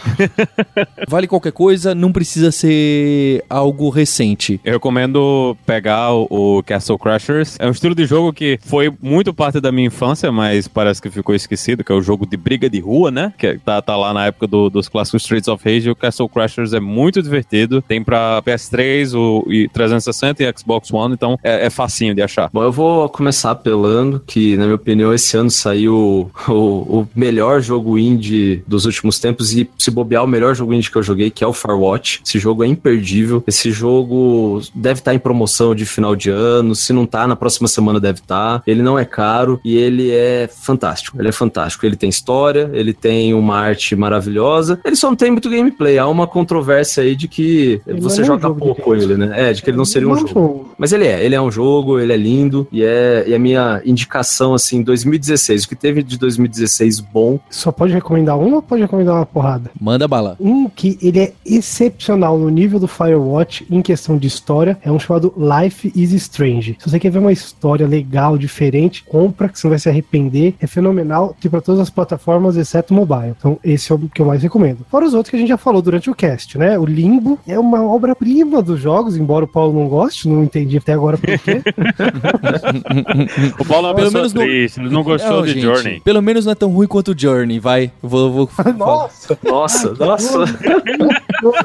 vale qualquer coisa, não precisa ser algo recente. Eu recomendo pegar o, Castle Crashers. É um estilo de jogo que foi muito parte da minha infância, mas parece que ficou esquecido, que é o jogo de briga de rua, né? Que tá, tá lá na época do, dos clássicos Streets of Rage. O Castle Crashers é muito divertido. Tem pra PS3, o, e 360 e Xbox One, então é, é facinho de achar. Bom, eu vou começar apelando que, na minha opinião, esse ano saiu o, o, melhor jogo indie dos últimos tempos e, se bobear, o melhor jogo indie que eu joguei, que é o Firewatch. Esse jogo é imperdível. Esse jogo deve estar em promoção de final de ano. Se não tá, na próxima semana deve estar. Ele não é caro e ele é fantástico. Ele é fantástico. Ele tem história, ele tem uma arte maravilhosa. Ele só não tem muito gameplay. Há uma controvérsia aí de que ele você é joga um pouco ele, né? É, de que ele não seria um jogo. Mas ele é. Ele é um jogo, ele é lindo e é e a minha indicação indicação, assim, 2016, o que teve de 2016 bom. Só pode recomendar um ou pode recomendar uma porrada? Manda bala. Um que ele é excepcional no nível do Firewatch em questão de história é um chamado Life is Strange. Se você quer ver uma história legal, diferente, compra, que você não vai se arrepender. É fenomenal, tem para todas as plataformas, exceto mobile. Então, esse é o que eu mais recomendo. Fora os outros que a gente já falou durante o cast, né? O Limbo é uma obra-prima dos jogos, embora o Paulo não goste, não entendi até agora por quê. o Paulo é pelo menos triste, não, não gostou de gente, Journey. Pelo menos não é tão ruim quanto o Journey, vai. Vou, vou nossa! nossa, nossa!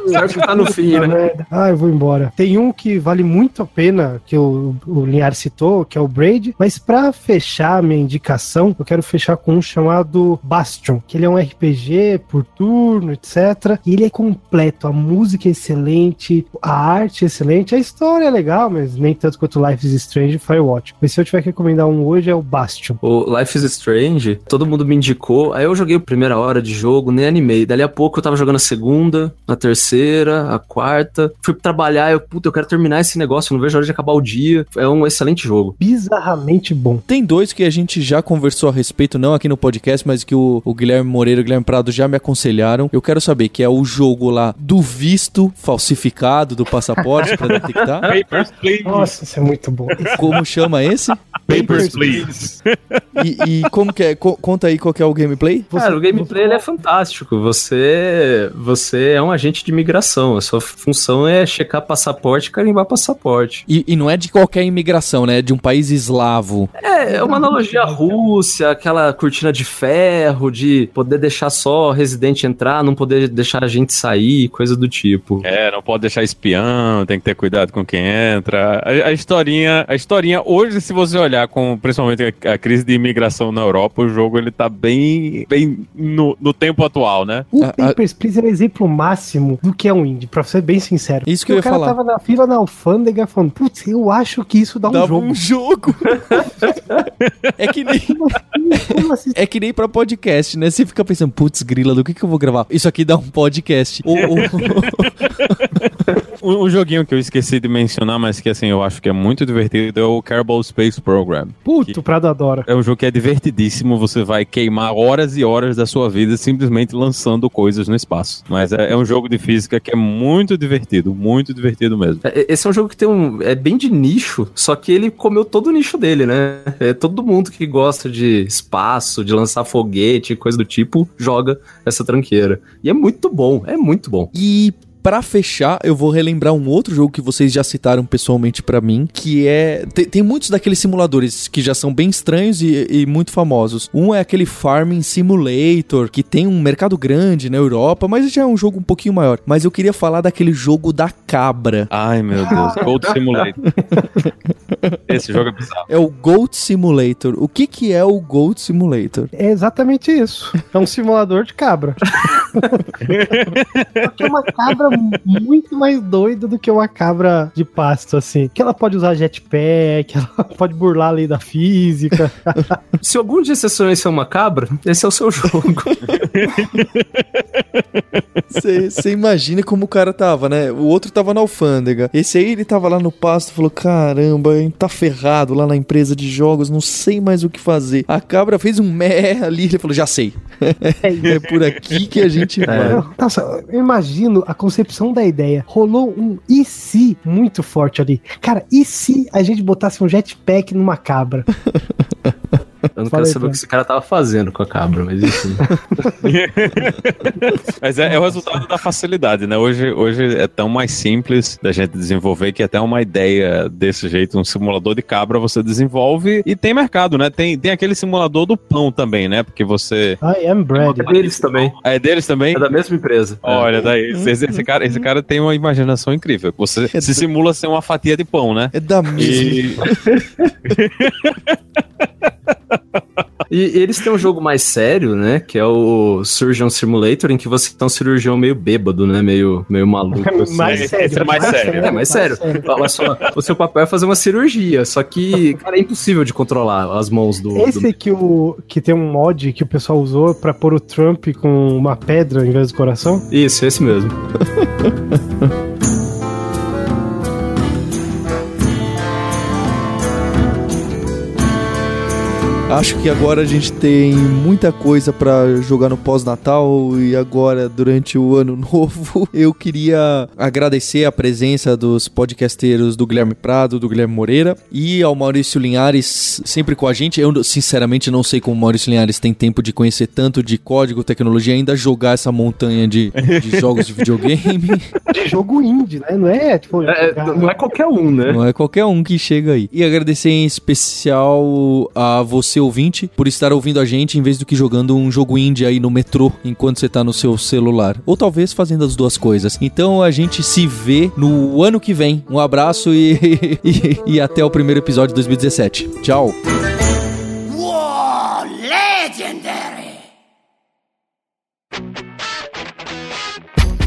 Certo que tá no fim, né? Ah, eu vou embora. Tem um que vale muito a pena, que o, o Linhar citou, que é o Braid, mas pra fechar a minha indicação, eu quero fechar com um chamado Bastion, que ele é um RPG por turno turno, etc. E ele é completo, a música é excelente, a arte é excelente, a história é legal, mas nem tanto quanto Life is Strange e Firewatch. Mas se eu tiver que recomendar um hoje é o Bastion. O Life is Strange, todo mundo me indicou, aí eu joguei a primeira hora de jogo, nem animei. Dali a pouco eu tava jogando a segunda, a terceira, a quarta. Fui trabalhar, eu, puta, eu quero terminar esse negócio, não vejo a hora de acabar o dia. É um excelente jogo. Bizarramente bom. Tem dois que a gente já conversou a respeito, não aqui no podcast, mas que o, o Guilherme Moreira e o Guilherme Prado já me aconselharam. Eu quero saber que é o jogo lá do visto falsificado do passaporte pra detectar. Papers, please. Nossa, isso é muito bom. Como chama esse? Papers, please. E, e como que é? Co- conta aí qual que é o gameplay? Cara, o gameplay ele é fantástico. Você, você é um agente de imigração. A sua função é checar passaporte e carimbar passaporte. E, e não é de qualquer imigração, né? É de um país eslavo. É, é uma analogia à Rússia, aquela cortina de ferro, de poder deixar só residente entrar, não poder deixar a gente sair, coisa do tipo. É, não pode deixar espião, tem que ter cuidado com quem entra. A, a historinha, a historinha hoje, se você olhar com principalmente a, a crise de imigração na Europa, o jogo ele tá bem, bem no, no tempo atual, né? O A- Papers, Please é o exemplo máximo do que é um indie, pra ser bem sincero. Isso que eu ia o cara falar. tava na fila na alfândega falando, putz, eu acho que isso dá um Dava jogo. um jogo. é que nem assim? é que nem pra podcast, né? Você fica pensando, putz, grila, do que que eu vou gravar? Isso aqui dá um podcast. O- o- joguinho que eu esqueci de mencionar, mas que assim eu acho que é muito divertido é o Kerbal Space Program. Puto, o Prado adora. É um jogo que é divertidíssimo, você vai queimar horas e horas da sua vida simplesmente lançando coisas no espaço. Mas é, é um jogo de física que é muito divertido, muito divertido mesmo. É, Esse é um jogo que tem um. É bem de nicho, só que ele comeu todo o nicho dele, né? É todo mundo que gosta de espaço, de lançar foguete, coisa do tipo, joga essa tranqueira. E é muito bom, é muito bom. E pra fechar, eu vou relembrar um outro jogo que vocês já citaram pessoalmente pra mim, que é tem, tem muitos daqueles simuladores que já são bem estranhos e, e muito famosos. Um é aquele Farming Simulator, que tem um mercado grande na Europa, mas já é um jogo um pouquinho maior. Mas eu queria falar daquele jogo da cabra. Ai meu Deus, Gold Simulator. Esse jogo é bizarro. É o Goat Simulator. O que que é o Goat Simulator? É exatamente isso. É um simulador de cabra. Só que é uma cabra muito mais doida do que uma cabra de pasto, assim. Que ela pode usar jetpack, ela pode burlar a lei da física. Se algum dia você sonhar em ser uma cabra, esse é o seu jogo. Você imagina como o cara tava, né? O outro tava na alfândega. Esse aí ele tava lá no pasto e falou: Caramba, hein, tá ferrado lá na empresa de jogos, não sei mais o que fazer. A cabra fez um mé ali, ele falou: Já sei. é por aqui que a gente vai. Nossa, eu imagino a concepção da ideia. Rolou um e se muito forte ali. Cara, e se a gente botasse um jetpack numa cabra? Eu não Fala quero saber o que esse cara tava fazendo com a cabra, mas enfim. Mas é, é o resultado da facilidade, né? Hoje, hoje é tão mais simples da gente desenvolver que até uma ideia desse jeito, um simulador de cabra, você desenvolve e tem mercado, né? Tem, tem aquele simulador do pão também, né? Porque você. I am bread. É deles também. É deles também? É da mesma empresa. Olha, daí, esse, esse cara, esse cara tem uma imaginação incrível. Você É se do- simula ser uma fatia de pão, né? É da mesma. E, E eles têm um jogo mais sério, né? Que é o Surgeon Simulator, em que você é um cirurgião meio bêbado, né? Meio, meio maluco. assim. mais esse sério. é mais sério. É, mais sério. Olha só, o seu papel é fazer uma cirurgia, só que, cara, é impossível de controlar as mãos do. Esse do... que, o, que tem um mod que o pessoal usou pra pôr o Trump com uma pedra em vez do coração? Isso, esse mesmo. Acho que agora a gente tem muita coisa pra jogar no pós-natal e agora durante o ano novo. Eu queria agradecer a presença dos podcasteiros do Guilherme Prado, do Guilherme Moreira e ao Maurício Linhares sempre com a gente. Eu sinceramente não sei como o Maurício Linhares tem tempo de conhecer tanto de código, tecnologia, e ainda jogar essa montanha de, de jogos de videogame. De jogo indie, né? Não é tipo. É, não é qualquer um, né? Não é qualquer um que chega aí. E agradecer em especial a você, ouvinte, por estar ouvindo a gente em vez do que jogando um jogo indie aí no metrô enquanto você tá no seu celular. Ou talvez fazendo as duas coisas. Então a gente se vê no ano que vem. Um abraço e, e, e até o primeiro episódio de 2017. Tchau!